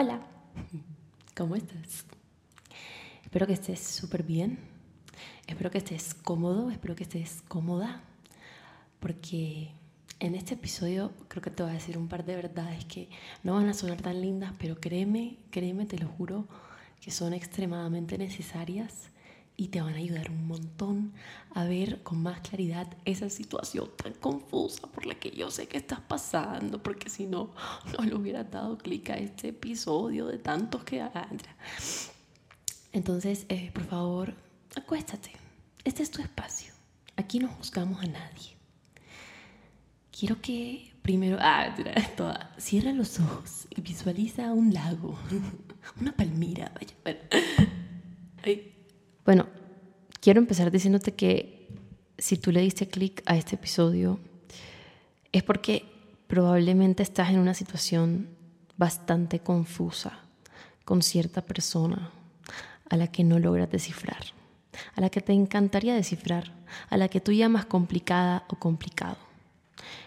Hola, ¿cómo estás? Espero que estés súper bien, espero que estés cómodo, espero que estés cómoda, porque en este episodio creo que te voy a decir un par de verdades que no van a sonar tan lindas, pero créeme, créeme, te lo juro, que son extremadamente necesarias y te van a ayudar un montón a ver con más claridad esa situación tan confusa por la que yo sé que estás pasando, porque si no, no le hubiera dado clic a este episodio de tantos que hay. Entonces, eh, por favor, acuéstate. Este es tu espacio. Aquí no juzgamos a nadie. Quiero que primero, ah, toda, cierra los ojos y visualiza un lago, una palmira, vaya. Bueno. Ay. Bueno, quiero empezar diciéndote que si tú le diste clic a este episodio es porque probablemente estás en una situación bastante confusa con cierta persona a la que no logras descifrar, a la que te encantaría descifrar, a la que tú llamas complicada o complicado.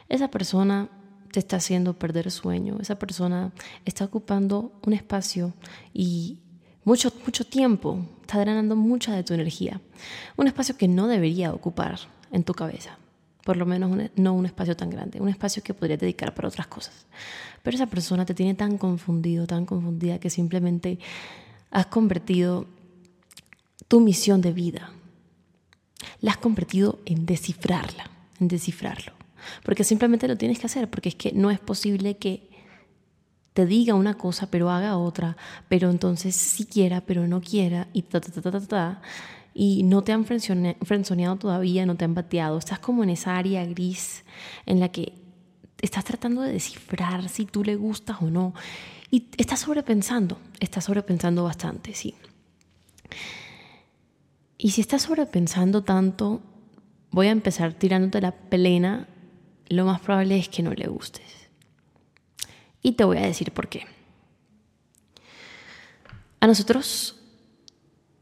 Esa persona te está haciendo perder sueño, esa persona está ocupando un espacio y mucho, mucho tiempo, está drenando mucha de tu energía. Un espacio que no debería ocupar en tu cabeza. Por lo menos no un espacio tan grande, un espacio que podrías dedicar para otras cosas. Pero esa persona te tiene tan confundido, tan confundida, que simplemente has convertido tu misión de vida, la has convertido en descifrarla, en descifrarlo. Porque simplemente lo tienes que hacer, porque es que no es posible que te diga una cosa pero haga otra, pero entonces sí quiera pero no quiera y ta ta ta ta ta, y no te han frenzoneado todavía, no te han bateado, estás como en esa área gris en la que estás tratando de descifrar si tú le gustas o no y estás sobrepensando, estás sobrepensando bastante, sí. Y si estás sobrepensando tanto, voy a empezar tirándote la plena, lo más probable es que no le gustes. Y te voy a decir por qué. A nosotros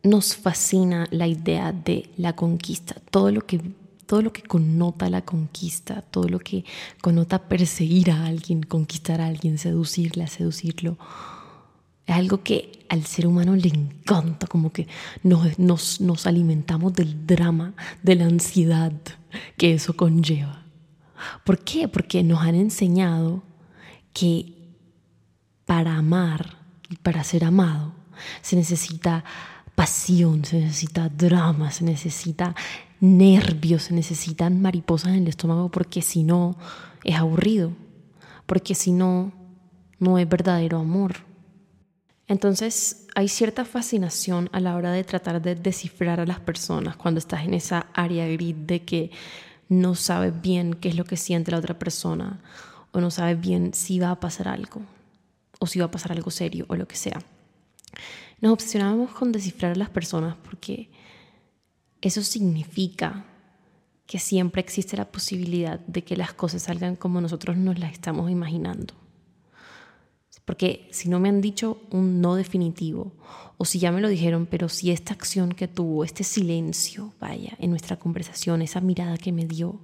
nos fascina la idea de la conquista, todo lo que todo lo que connota la conquista, todo lo que connota perseguir a alguien, conquistar a alguien, seducirla, seducirlo. Es algo que al ser humano le encanta, como que nos, nos, nos alimentamos del drama, de la ansiedad que eso conlleva. ¿Por qué? Porque nos han enseñado que para amar y para ser amado se necesita pasión, se necesita drama, se necesita nervios, se necesitan mariposas en el estómago porque si no es aburrido, porque si no, no es verdadero amor. Entonces hay cierta fascinación a la hora de tratar de descifrar a las personas cuando estás en esa área gris de que no sabes bien qué es lo que siente la otra persona o no sabes bien si va a pasar algo o si va a pasar algo serio o lo que sea. Nos obsesionamos con descifrar a las personas porque eso significa que siempre existe la posibilidad de que las cosas salgan como nosotros nos las estamos imaginando. Porque si no me han dicho un no definitivo, o si ya me lo dijeron, pero si esta acción que tuvo, este silencio, vaya, en nuestra conversación, esa mirada que me dio,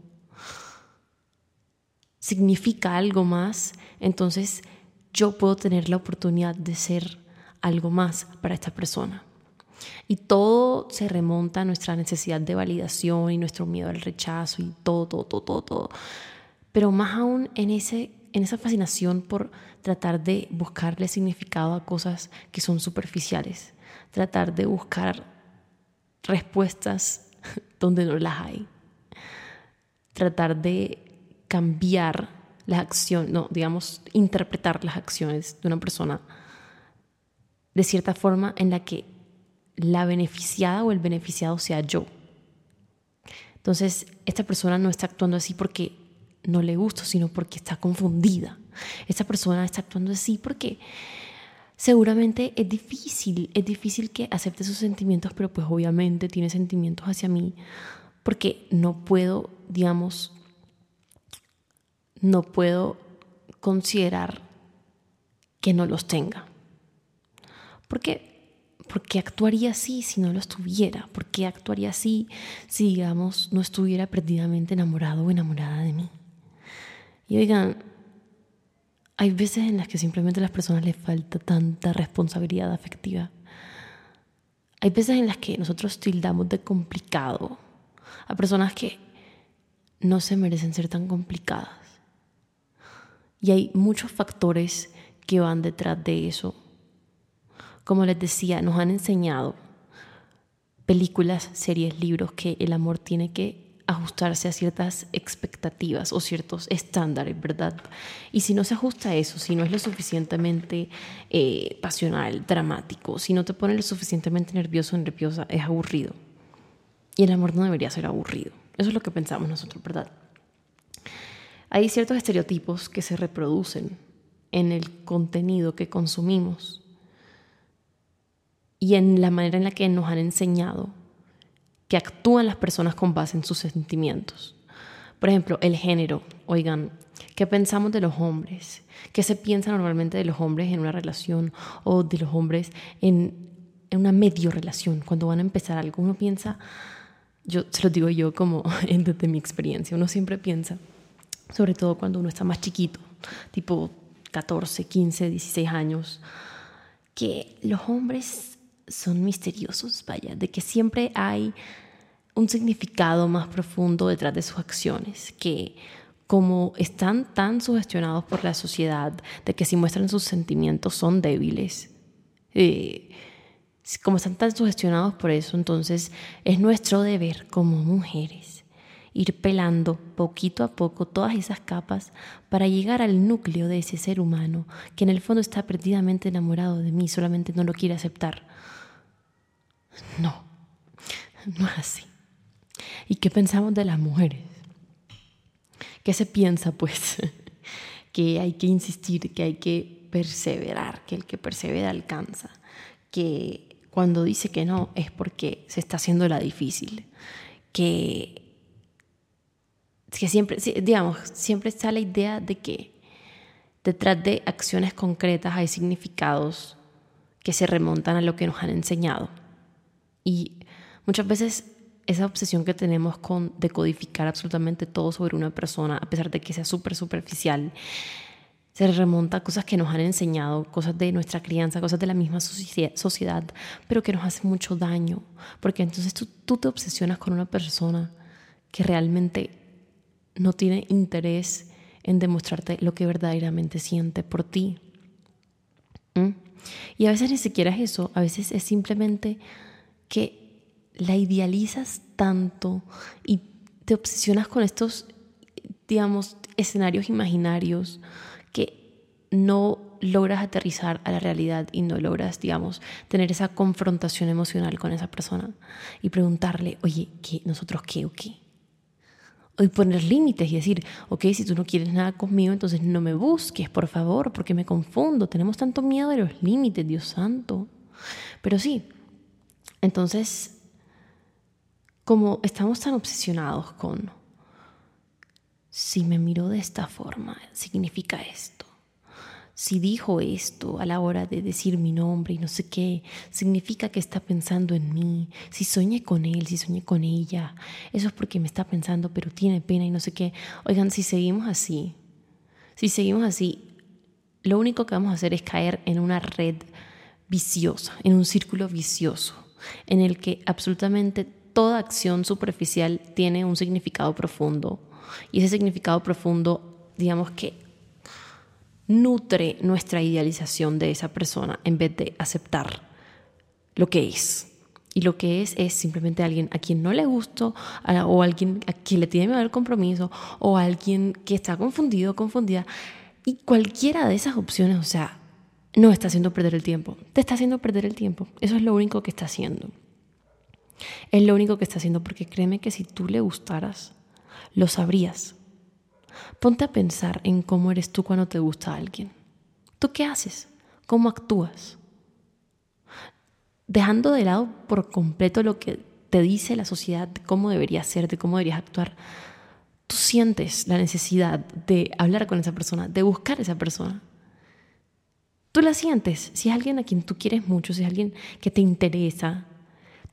significa algo más, entonces yo puedo tener la oportunidad de ser algo más para esta persona. Y todo se remonta a nuestra necesidad de validación y nuestro miedo al rechazo y todo, todo, todo, todo. Pero más aún en, ese, en esa fascinación por tratar de buscarle significado a cosas que son superficiales, tratar de buscar respuestas donde no las hay, tratar de cambiar las acciones, no, digamos, interpretar las acciones de una persona de cierta forma en la que la beneficiada o el beneficiado sea yo. Entonces, esta persona no está actuando así porque no le gusto, sino porque está confundida. Esta persona está actuando así porque seguramente es difícil, es difícil que acepte sus sentimientos, pero pues obviamente tiene sentimientos hacia mí porque no puedo, digamos, no puedo considerar que no los tenga. ¿Por qué? ¿Por qué actuaría así si no lo estuviera? ¿Por qué actuaría así si, digamos, no estuviera perdidamente enamorado o enamorada de mí? Y oigan, Hay veces en las que simplemente a las personas les falta tanta responsabilidad afectiva. Hay veces en las que nosotros tildamos de complicado a personas que no se merecen ser tan complicadas. Y hay muchos factores que van detrás de eso. Como les decía, nos han enseñado películas, series, libros que el amor tiene que ajustarse a ciertas expectativas o ciertos estándares, ¿verdad? Y si no se ajusta a eso, si no es lo suficientemente eh, pasional, dramático, si no te pone lo suficientemente nervioso o nerviosa, es aburrido. Y el amor no debería ser aburrido. Eso es lo que pensamos nosotros, ¿verdad? Hay ciertos estereotipos que se reproducen en el contenido que consumimos y en la manera en la que nos han enseñado que actúan las personas con base en sus sentimientos. Por ejemplo, el género. Oigan, ¿qué pensamos de los hombres? ¿Qué se piensa normalmente de los hombres en una relación o de los hombres en, una medio relación? Cuando van a empezar algo, uno piensa, yo se lo digo yo como desde mi experiencia, uno siempre piensa, sobre todo cuando uno está más chiquito, tipo 14, 15, 16 años, que los hombres son misteriosos, vaya, de que siempre hay un significado más profundo detrás de sus acciones, que como están tan sugestionados por la sociedad, de que si muestran sus sentimientos son débiles, eh, como están tan sugestionados por eso, entonces es nuestro deber como mujeres ir pelando poquito a poco todas esas capas para llegar al núcleo de ese ser humano que en el fondo está perdidamente enamorado de mí, solamente no lo quiere aceptar. No, no es así. ¿Y qué pensamos de las mujeres? ¿Qué se piensa, pues? que hay que insistir, que hay que perseverar, que el que persevera alcanza, que cuando dice que no es porque se está haciendo la difícil, que, que siempre, digamos, siempre está la idea de que detrás de acciones concretas hay significados que se remontan a lo que nos han enseñado. Y muchas veces esa obsesión que tenemos con decodificar absolutamente todo sobre una persona, a pesar de que sea súper superficial, se remonta a cosas que nos han enseñado, cosas de nuestra crianza, cosas de la misma sociedad, pero que nos hacen mucho daño, porque entonces tú, tú te obsesionas con una persona que realmente no tiene interés en demostrarte lo que verdaderamente siente por ti. ¿Mm? Y a veces ni siquiera es eso, a veces es simplemente que la idealizas tanto y te obsesionas con estos, digamos, escenarios imaginarios que no logras aterrizar a la realidad y no logras, digamos, tener esa confrontación emocional con esa persona y preguntarle, oye, ¿qué, ¿nosotros qué o qué? Y poner límites y decir, ok, si tú no quieres nada conmigo, entonces no me busques, por favor, porque me confundo. Tenemos tanto miedo de los límites, Dios santo. Pero sí, entonces, como estamos tan obsesionados con, si me miró de esta forma, significa esto. Si dijo esto a la hora de decir mi nombre y no sé qué, significa que está pensando en mí. Si soñé con él, si soñé con ella, eso es porque me está pensando, pero tiene pena y no sé qué. Oigan, si seguimos así, si seguimos así, lo único que vamos a hacer es caer en una red viciosa, en un círculo vicioso en el que absolutamente toda acción superficial tiene un significado profundo. Y ese significado profundo, digamos que nutre nuestra idealización de esa persona en vez de aceptar lo que es. Y lo que es es simplemente alguien a quien no le gustó, o alguien a quien le tiene miedo al compromiso, o alguien que está confundido, confundida. Y cualquiera de esas opciones, o sea, no está haciendo perder el tiempo. Te está haciendo perder el tiempo. Eso es lo único que está haciendo. Es lo único que está haciendo porque créeme que si tú le gustaras, lo sabrías. Ponte a pensar en cómo eres tú cuando te gusta alguien. ¿Tú qué haces? ¿Cómo actúas? Dejando de lado por completo lo que te dice la sociedad de cómo deberías ser, de cómo deberías actuar, tú sientes la necesidad de hablar con esa persona, de buscar a esa persona. Tú la sientes. Si es alguien a quien tú quieres mucho, si es alguien que te interesa,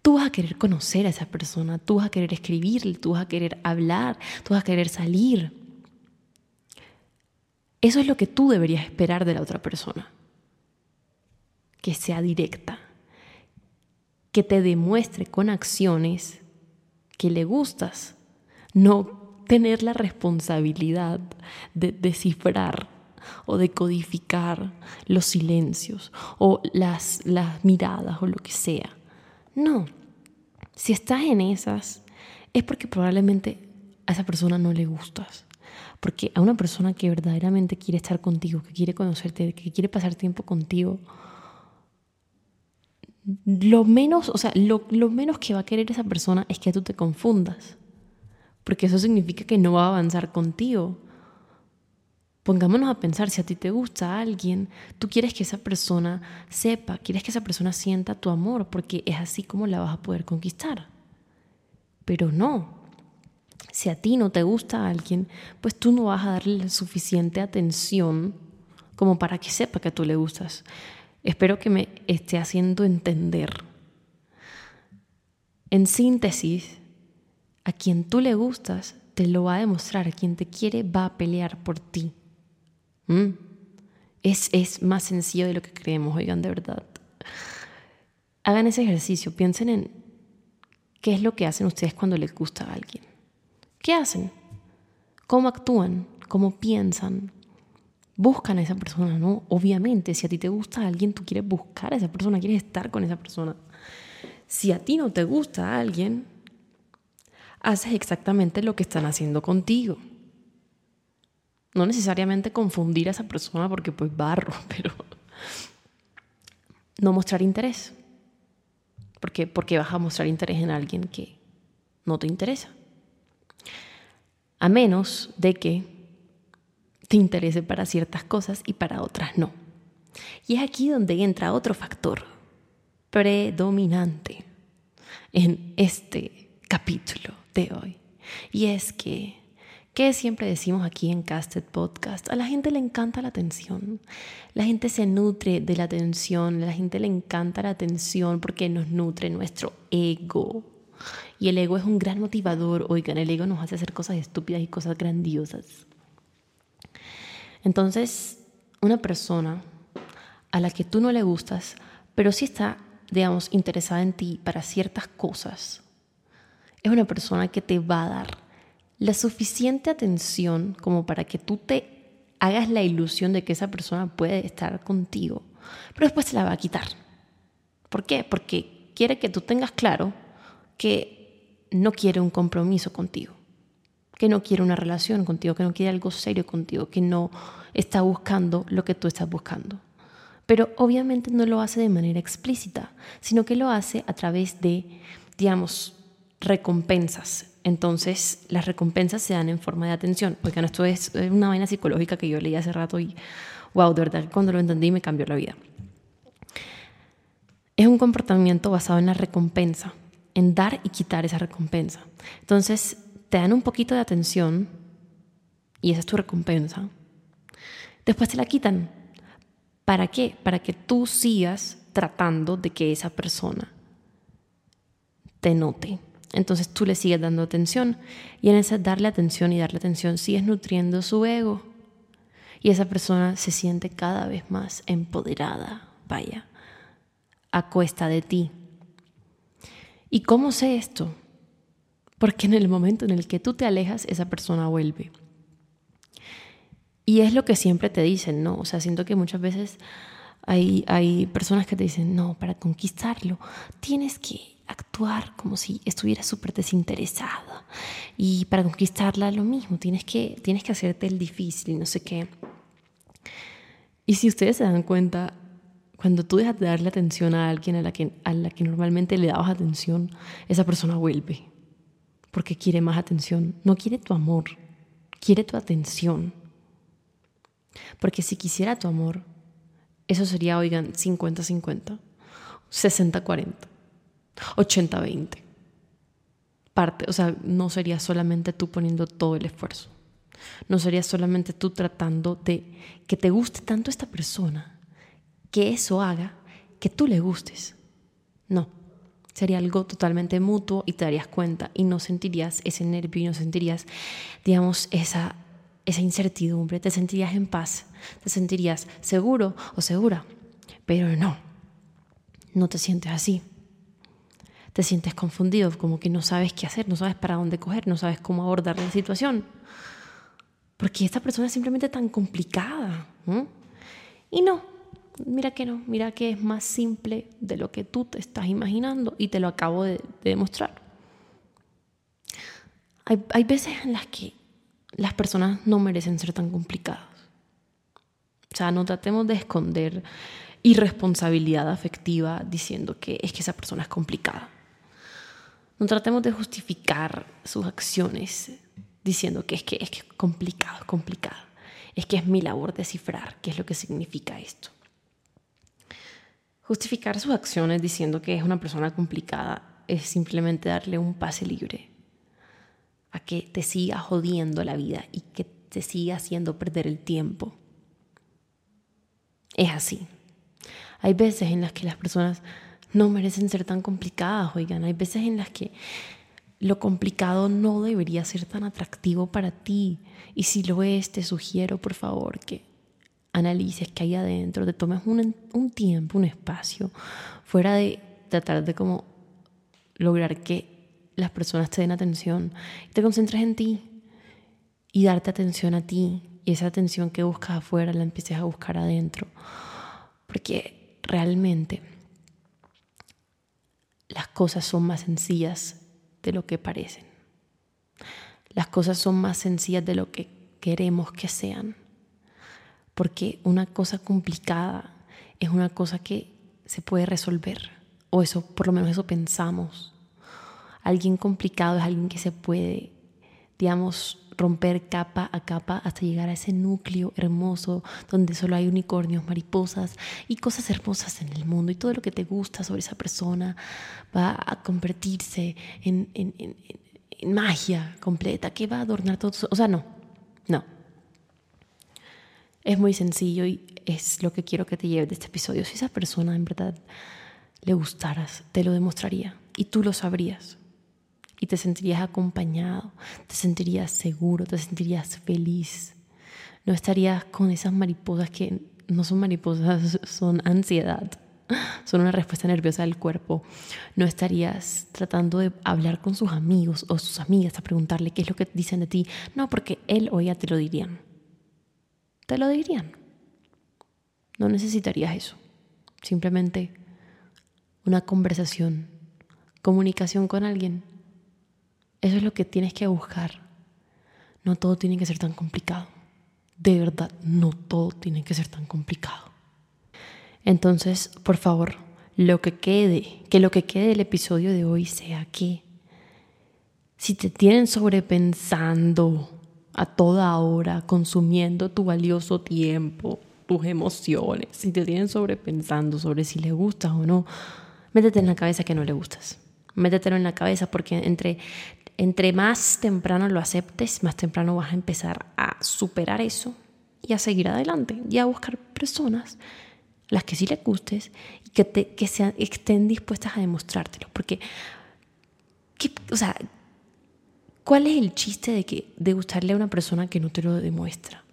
tú vas a querer conocer a esa persona, tú vas a querer escribirle, tú vas a querer hablar, tú vas a querer salir. Eso es lo que tú deberías esperar de la otra persona. Que sea directa. Que te demuestre con acciones que le gustas. No tener la responsabilidad de descifrar o de codificar los silencios o las, las miradas o lo que sea. No. Si estás en esas, es porque probablemente a esa persona no le gustas. Porque a una persona que verdaderamente quiere estar contigo, que quiere conocerte, que quiere pasar tiempo contigo, lo menos, o sea, lo, menos que va a querer esa persona es que tú te confundas. Porque eso significa que no va a avanzar contigo. Pongámonos a pensar, si a ti te gusta alguien, tú quieres que esa persona sepa, quieres que esa persona sienta tu amor, porque es así como la vas a poder conquistar. Pero no, si a ti no te gusta alguien, pues tú no vas a darle suficiente atención como para que sepa que tú le gustas. Espero que me esté haciendo entender. En síntesis, a quien tú le gustas te lo va a demostrar, a quien te quiere va a pelear por ti. ¿Mm? Es, es más sencillo de lo que creemos, oigan, de verdad. Hagan ese ejercicio, piensen en qué es lo que hacen ustedes cuando les gusta a alguien. ¿Qué hacen? ¿Cómo actúan? ¿Cómo piensan? Buscan a esa persona, ¿no? Obviamente, si a ti te gusta alguien, tú quieres buscar a esa persona, quieres estar con esa persona. Si a ti no te gusta alguien, haces exactamente lo que están haciendo contigo. No necesariamente confundir a esa persona porque pues barro, pero no mostrar interés. Porque, porque vas a mostrar interés en alguien que no te interesa a menos de que te interese para ciertas cosas y para otras no. Y es aquí donde entra otro factor predominante en este capítulo de hoy. Y es que, ¿qué siempre decimos aquí en Casted Podcast? A la gente le encanta la atención. La gente se nutre de la atención. A la gente le encanta la atención porque nos nutre nuestro ego. Y el ego es un gran motivador. Oigan, el ego nos hace hacer cosas estúpidas y cosas grandiosas. Entonces, una persona a la que tú no le gustas, pero sí está, digamos, interesada en ti para ciertas cosas, es una persona que te va a dar la suficiente atención como para que tú te hagas la ilusión de que esa persona puede estar contigo, pero después te la va a quitar. ¿Por qué? Porque quiere que tú tengas claro que no quiere un compromiso contigo, que no quiere una relación contigo, que no quiere algo serio contigo, que no está buscando lo que tú estás buscando. Pero obviamente no lo hace de manera explícita, sino que lo hace a través de, digamos, recompensas. Entonces, las recompensas se dan en forma de atención. Oigan, esto es una vaina psicológica que yo leí hace rato y, wow, de verdad, cuando lo entendí me cambió la vida. Es un comportamiento basado en la recompensa en dar y quitar esa recompensa. Entonces, te dan un poquito de atención y esa es tu recompensa. Después te la quitan. ¿Para qué? Para que tú sigas tratando de que esa persona te note. Entonces tú le sigues dando atención y en ese darle atención y darle atención sigues nutriendo su ego. Y esa persona se siente cada vez más empoderada, vaya, a cuesta de ti. ¿Y cómo sé esto? Porque en el momento en el que tú te alejas, esa persona vuelve. Y es lo que siempre te dicen, ¿no? O sea, siento que muchas veces hay, hay personas que te dicen, no, para conquistarlo tienes que actuar como si estuvieras súper desinteresada. Y para conquistarla lo mismo, tienes que, tienes que hacerte el difícil y no sé qué. Y si ustedes se dan cuenta, cuando tú dejas de darle atención a alguien a la que, a la que normalmente le dabas atención, esa persona vuelve. Porque quiere más atención. No quiere tu amor, quiere tu atención. Porque si quisiera tu amor, eso sería, oigan, 50-50, 60-40, 80-20. Parte, o sea, no sería solamente tú poniendo todo el esfuerzo. No sería solamente tú tratando de que te guste tanto esta persona que eso haga que tú le gustes. No, sería algo totalmente mutuo y te darías cuenta y no sentirías ese nervio y no sentirías, digamos, esa esa incertidumbre, te sentirías en paz, te sentirías seguro o segura, pero no, no te sientes así. Te sientes confundido, como que no sabes qué hacer, no sabes para dónde coger, no sabes cómo abordar la situación. Porque esta persona es simplemente tan complicada. Y no, mira que no, mira que es más simple de lo que tú te estás imaginando y te lo acabo de, demostrar. Hay, hay veces en las que las personas no merecen ser tan complicadas. O sea, no tratemos de esconder irresponsabilidad afectiva diciendo que es que esa persona es complicada. No tratemos de justificar sus acciones diciendo que es que es que complicado, complicado. Es que es mi labor descifrar qué es lo que significa esto. Justificar sus acciones diciendo que es una persona complicada es simplemente darle un pase libre a que te siga jodiendo la vida y que te siga haciendo perder el tiempo. Es así. Hay veces en las que las personas no merecen ser tan complicadas, oigan, hay veces en las que lo complicado no debería ser tan atractivo para ti. Y si lo es, te sugiero, por favor, que analices qué hay adentro, te tomes un, un tiempo, un espacio, fuera de tratar de como lograr que las personas te den atención te concentres en ti y darte atención a ti y esa atención que buscas afuera la empieces a buscar adentro. Porque realmente las cosas son más sencillas de lo que parecen. Las cosas son más sencillas de lo que queremos que sean. Porque una cosa complicada es una cosa que se puede resolver. O eso, por lo menos eso pensamos. Alguien complicado es alguien que se puede, digamos, romper capa a capa hasta llegar a ese núcleo hermoso donde solo hay unicornios, mariposas y cosas hermosas en el mundo y todo lo que te gusta sobre esa persona va a convertirse en, magia completa que va a adornar todo. O sea, no, no. Es muy sencillo y es lo que quiero que te lleves de este episodio. Si esa persona en verdad le gustaras, te lo demostraría y tú lo sabrías y te sentirías acompañado, te sentirías seguro, te sentirías feliz. No estarías con esas mariposas que no son mariposas, son ansiedad, son una respuesta nerviosa del cuerpo. No estarías tratando de hablar con sus amigos o sus amigas a preguntarle qué es lo que dicen de ti. No, porque él o ella te lo dirían. Te lo dirían. No necesitarías eso. Simplemente una conversación, comunicación con alguien eso es lo que tienes que buscar. No todo tiene que ser tan complicado. De verdad, no todo tiene que ser tan complicado. Entonces, por favor, lo que quede, que lo que quede del episodio de hoy sea que si te tienen sobrepensando a toda hora, consumiendo tu valioso tiempo, tus emociones, si te tienen sobrepensando sobre si le gustas o no, métete en la cabeza que no le gustas. Métetelo en la cabeza porque entre entre más temprano lo aceptes, más temprano vas a empezar a superar eso y a seguir adelante y a buscar personas las que sí les gustes y que, te, que sean, estén dispuestas a demostrártelo. Porque, o sea, ¿cuál es el chiste de, que, de gustarle a una persona que no te lo demuestra?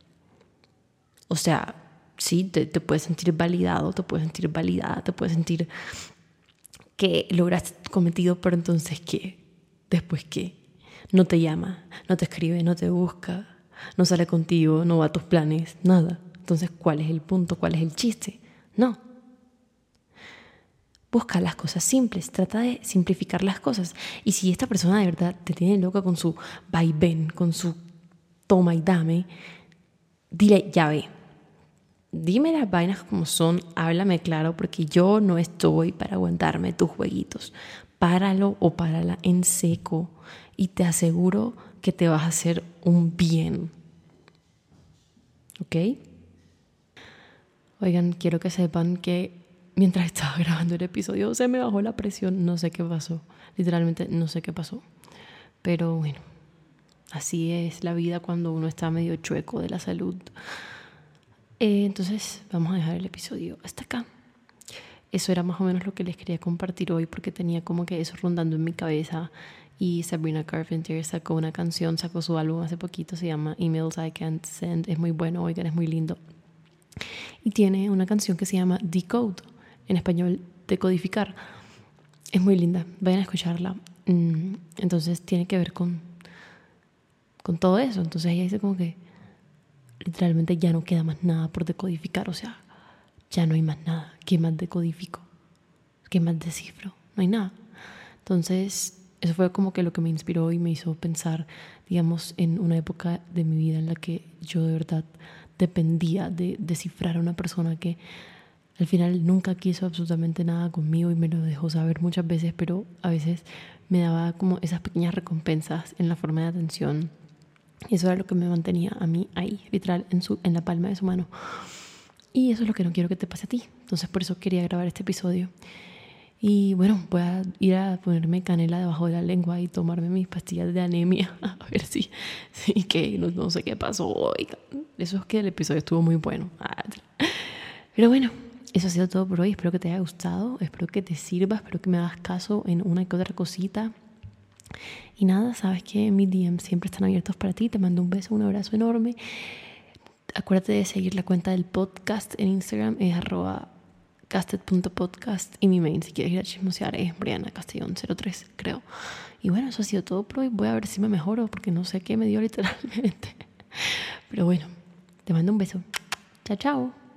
O sea, sí, te, puedes sentir validado, te puedes sentir validada, te puedes sentir que lograste tu cometido, pero entonces, ¿qué? después qué? No te llama, no te escribe, no te busca, no sale contigo, no va a tus planes, nada. Entonces, ¿cuál es el punto? ¿Cuál es el chiste? No. Busca las cosas simples, trata de simplificar las cosas. Y si esta persona de verdad te tiene loca con su vaivén, con su toma y dame, dile, ya ve, dime las vainas como son, háblame claro, porque yo no estoy para aguantarme tus jueguitos páralo o párala en seco y te aseguro que te vas a hacer un bien. ¿Ok? Oigan, quiero que sepan que mientras estaba grabando el episodio se me bajó la presión, no sé qué pasó, literalmente no sé qué pasó, pero bueno, así es la vida cuando uno está medio chueco de la salud. Eh, entonces vamos a dejar el episodio hasta acá eso era más o menos lo que les quería compartir hoy porque tenía como que eso rondando en mi cabeza Y Sabrina Carpenter sacó una canción, sacó su álbum hace poquito, se llama Emails I Can't Send. Es muy bueno, oigan, es muy lindo. Y tiene una canción que se llama Decode, en español, decodificar. Es muy linda, vayan a escucharla. Mm, entonces tiene que ver con, con todo eso. Entonces ella dice como que literalmente ya no queda más nada por decodificar. O sea, ya no hay más nada. ¿Qué más decodifico? ¿Qué más descifro? No hay nada. Entonces, eso fue como que lo que me inspiró y me hizo pensar, digamos, en una época de mi vida en la que yo de verdad dependía de descifrar a una persona que al final nunca quiso absolutamente nada conmigo y me lo dejó saber muchas veces, pero a veces me daba como esas pequeñas recompensas en la forma de atención. Y eso era lo que me mantenía a mí ahí, literal, en, su, en la palma de su mano. Y eso es lo que no quiero que te pase a ti. Entonces por eso quería grabar este episodio. Y bueno, voy a ir a ponerme canela debajo de la lengua y tomarme mis pastillas de anemia. A ver si, sí, que no, sé qué pasó. hoy eso es que el episodio estuvo muy bueno. Pero bueno, eso ha sido todo por hoy. Espero que te haya gustado. Espero que te sirva. Espero que me hagas caso en una que otra cosita. Y nada, sabes que mis DMs siempre están abiertos para ti. Te mando un beso, un abrazo enorme. Acuérdate de seguir la cuenta del podcast en Instagram. Es arroba casted.podcast y mi main si quieres ir a chismosear es Briana Castellón 03 creo y bueno eso ha sido todo por hoy voy a ver si me mejoro porque no sé qué me dio literalmente pero bueno te mando un beso chao chao